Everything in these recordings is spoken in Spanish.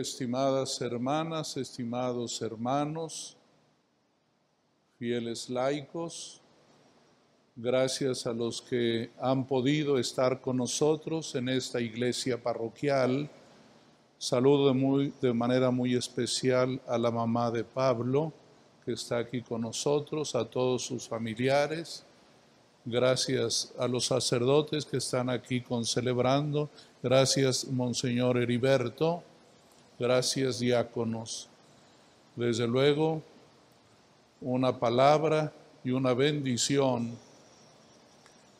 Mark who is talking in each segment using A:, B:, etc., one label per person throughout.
A: estimadas hermanas, estimados hermanos, fieles laicos, gracias a los que han podido estar con nosotros en esta iglesia parroquial. Saludo de, muy, de manera muy especial a la mamá de Pablo, que está aquí con nosotros, a todos sus familiares. Gracias a los sacerdotes que están aquí con celebrando. Gracias, Monseñor Heriberto. Gracias, diáconos. Desde luego, una palabra y una bendición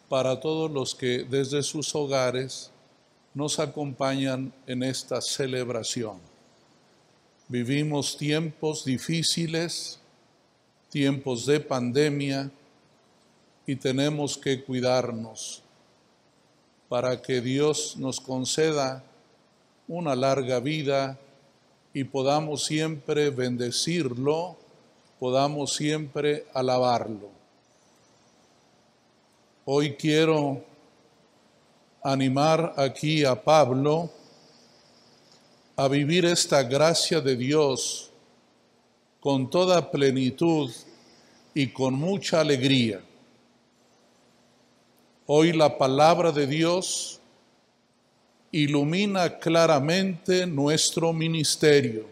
A: para todos los que desde sus hogares nos acompañan en esta celebración. Vivimos tiempos difíciles, tiempos de pandemia y tenemos que cuidarnos para que Dios nos conceda una larga vida y podamos siempre bendecirlo, podamos siempre alabarlo. Hoy quiero animar aquí a Pablo a vivir esta gracia de Dios con toda plenitud y con mucha alegría. Hoy la palabra de Dios ilumina claramente nuestro ministerio.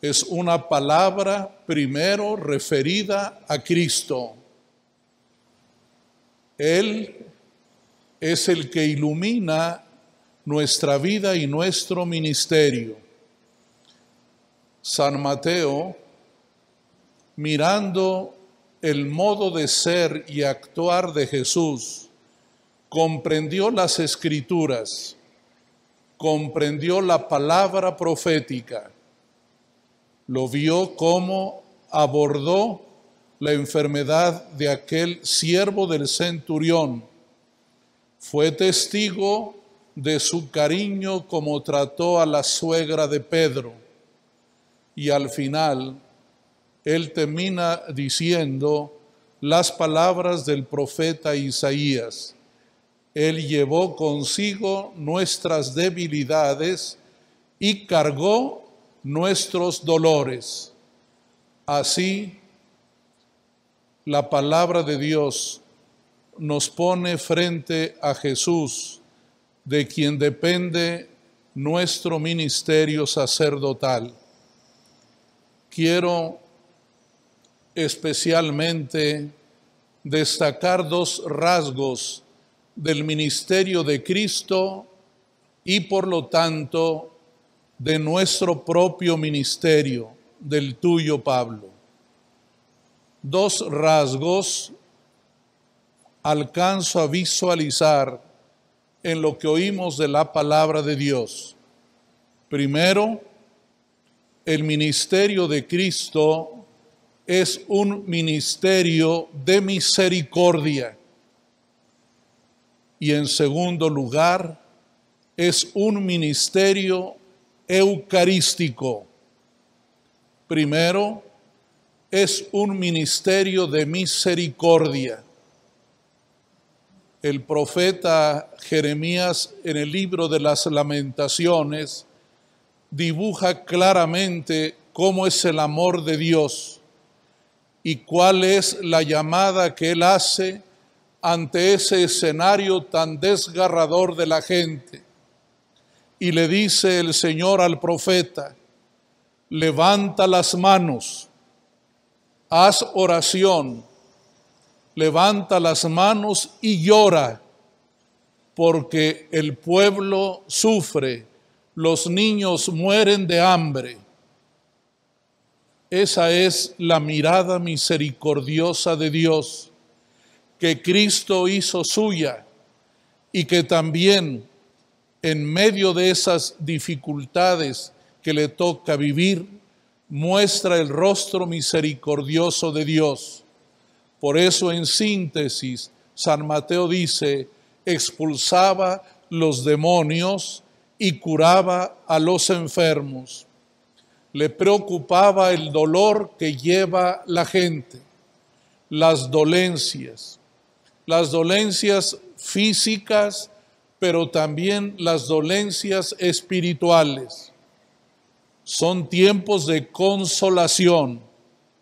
A: Es una palabra primero referida a Cristo. Él es el que ilumina nuestra vida y nuestro ministerio. San Mateo, mirando el modo de ser y actuar de Jesús, comprendió las escrituras, comprendió la palabra profética, lo vio como abordó la enfermedad de aquel siervo del centurión, fue testigo de su cariño como trató a la suegra de Pedro y al final él termina diciendo las palabras del profeta Isaías. Él llevó consigo nuestras debilidades y cargó nuestros dolores. Así, la palabra de Dios nos pone frente a Jesús, de quien depende nuestro ministerio sacerdotal. Quiero especialmente destacar dos rasgos del ministerio de Cristo y por lo tanto de nuestro propio ministerio, del tuyo Pablo. Dos rasgos alcanzo a visualizar en lo que oímos de la palabra de Dios. Primero, el ministerio de Cristo es un ministerio de misericordia. Y en segundo lugar, es un ministerio eucarístico. Primero, es un ministerio de misericordia. El profeta Jeremías en el libro de las lamentaciones dibuja claramente cómo es el amor de Dios y cuál es la llamada que Él hace ante ese escenario tan desgarrador de la gente. Y le dice el Señor al profeta, levanta las manos, haz oración, levanta las manos y llora, porque el pueblo sufre, los niños mueren de hambre. Esa es la mirada misericordiosa de Dios que Cristo hizo suya y que también en medio de esas dificultades que le toca vivir, muestra el rostro misericordioso de Dios. Por eso en síntesis, San Mateo dice, expulsaba los demonios y curaba a los enfermos. Le preocupaba el dolor que lleva la gente, las dolencias, las dolencias físicas pero también las dolencias espirituales. Son tiempos de consolación,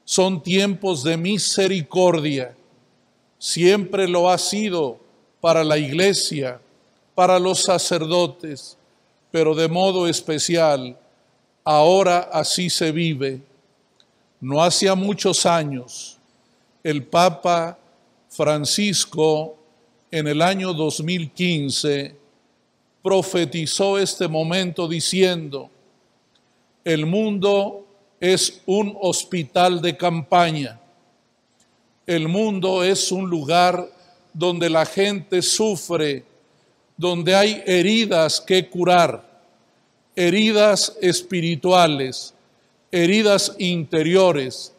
A: son tiempos de misericordia. Siempre lo ha sido para la iglesia, para los sacerdotes, pero de modo especial, ahora así se vive. No hacía muchos años, el Papa Francisco en el año 2015 profetizó este momento diciendo, el mundo es un hospital de campaña, el mundo es un lugar donde la gente sufre, donde hay heridas que curar, heridas espirituales, heridas interiores,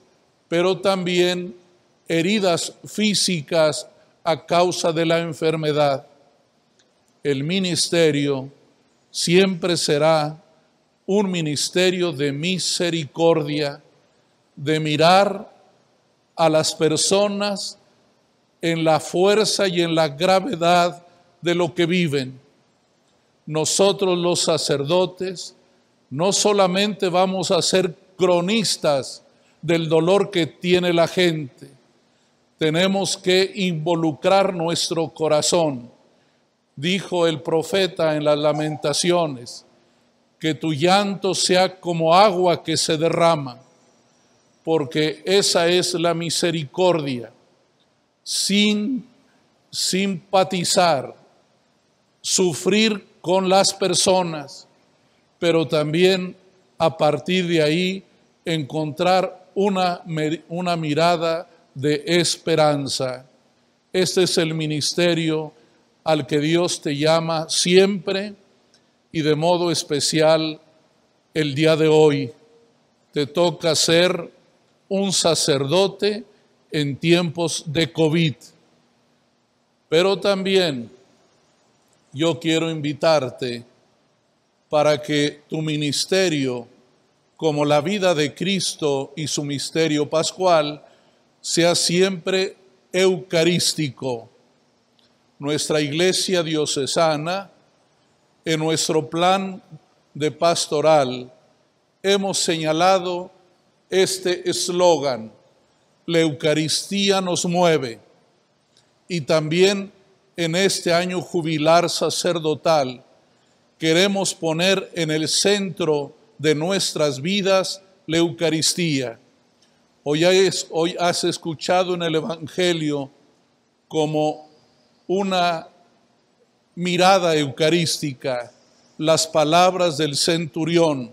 A: pero también heridas físicas a causa de la enfermedad. El ministerio siempre será un ministerio de misericordia, de mirar a las personas en la fuerza y en la gravedad de lo que viven. Nosotros los sacerdotes no solamente vamos a ser cronistas del dolor que tiene la gente, tenemos que involucrar nuestro corazón. Dijo el profeta en las lamentaciones, que tu llanto sea como agua que se derrama, porque esa es la misericordia, sin simpatizar, sufrir con las personas, pero también a partir de ahí encontrar una, una mirada de esperanza. Este es el ministerio al que Dios te llama siempre y de modo especial el día de hoy. Te toca ser un sacerdote en tiempos de COVID. Pero también yo quiero invitarte para que tu ministerio, como la vida de Cristo y su misterio pascual, sea siempre eucarístico. Nuestra iglesia diocesana, en nuestro plan de pastoral, hemos señalado este eslogan, la Eucaristía nos mueve, y también en este año jubilar sacerdotal, queremos poner en el centro de nuestras vidas la Eucaristía Hoy, has escuchado en el Evangelio como una mirada eucarística las palabras del centurión,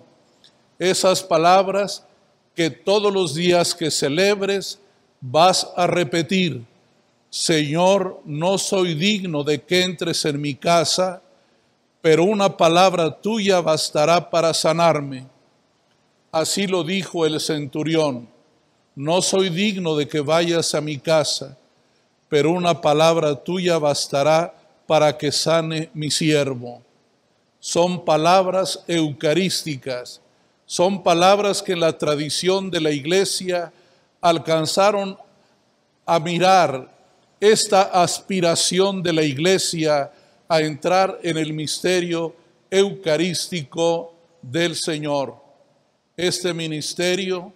A: esas palabras que todos los días que celebres vas a repetir, Señor, no soy digno de que entres en mi casa, pero una palabra tuya bastará para sanarme. Así lo dijo el centurión no soy digno de que vayas a mi casa, pero una palabra tuya bastará para que sane mi siervo. Son palabras eucarísticas, son palabras que en la tradición de la iglesia alcanzaron a mirar esta aspiración de la iglesia a entrar en el misterio eucarístico del Señor. Este ministerio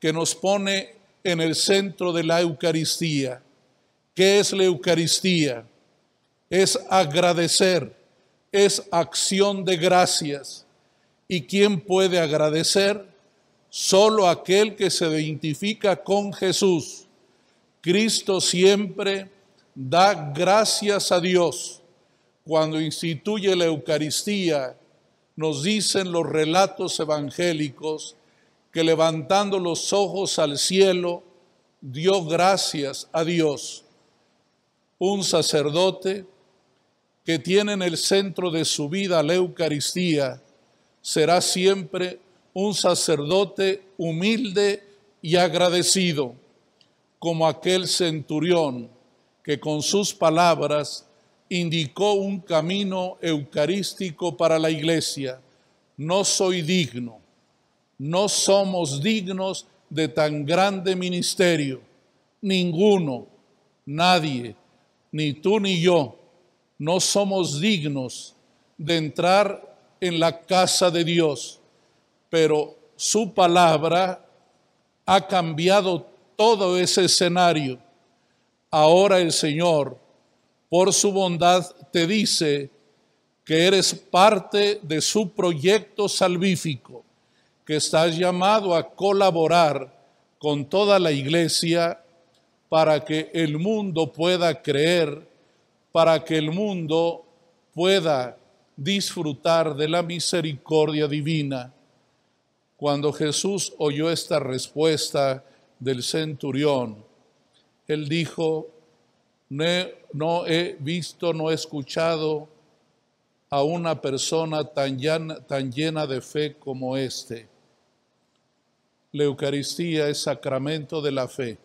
A: que nos pone en el centro de la Eucaristía. ¿Qué es la Eucaristía? Es agradecer, es acción de gracias. ¿Y quién puede agradecer? Solo aquel que se identifica con Jesús. Cristo siempre da gracias a Dios. Cuando instituye la Eucaristía, nos dicen los relatos evangélicos que levantando los ojos al cielo, dio gracias a Dios. Un sacerdote que tiene en el centro de su vida la Eucaristía será siempre un sacerdote humilde y agradecido, como aquel centurión que con sus palabras indicó un camino eucarístico para la iglesia. No soy digno no somos dignos de tan grande ministerio. Ninguno, nadie, ni tú ni yo, no somos dignos de entrar en la casa de Dios, pero su palabra ha cambiado todo ese escenario. Ahora el Señor, por su bondad, te dice que eres parte de su proyecto salvífico, que estás llamado a colaborar con toda la iglesia para que el mundo pueda creer, para que el mundo pueda disfrutar de la misericordia divina. Cuando Jesús oyó esta respuesta del centurión, él dijo, no he, visto, no he escuchado a una persona tan llena, tan llena de fe como este. La Eucaristía es sacramento de la fe.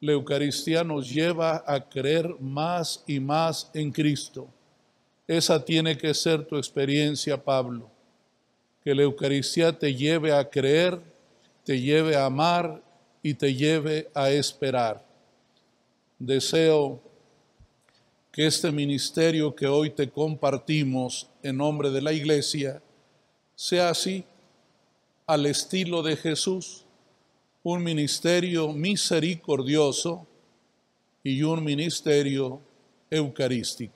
A: La Eucaristía nos lleva a creer más y más en Cristo. Esa tiene que ser tu experiencia, Pablo. Que la Eucaristía te lleve a creer, te lleve a amar y te lleve a esperar. Deseo que este ministerio que hoy te compartimos en nombre de la Iglesia sea así, al estilo de Jesús, un ministerio misericordioso y un ministerio eucarístico.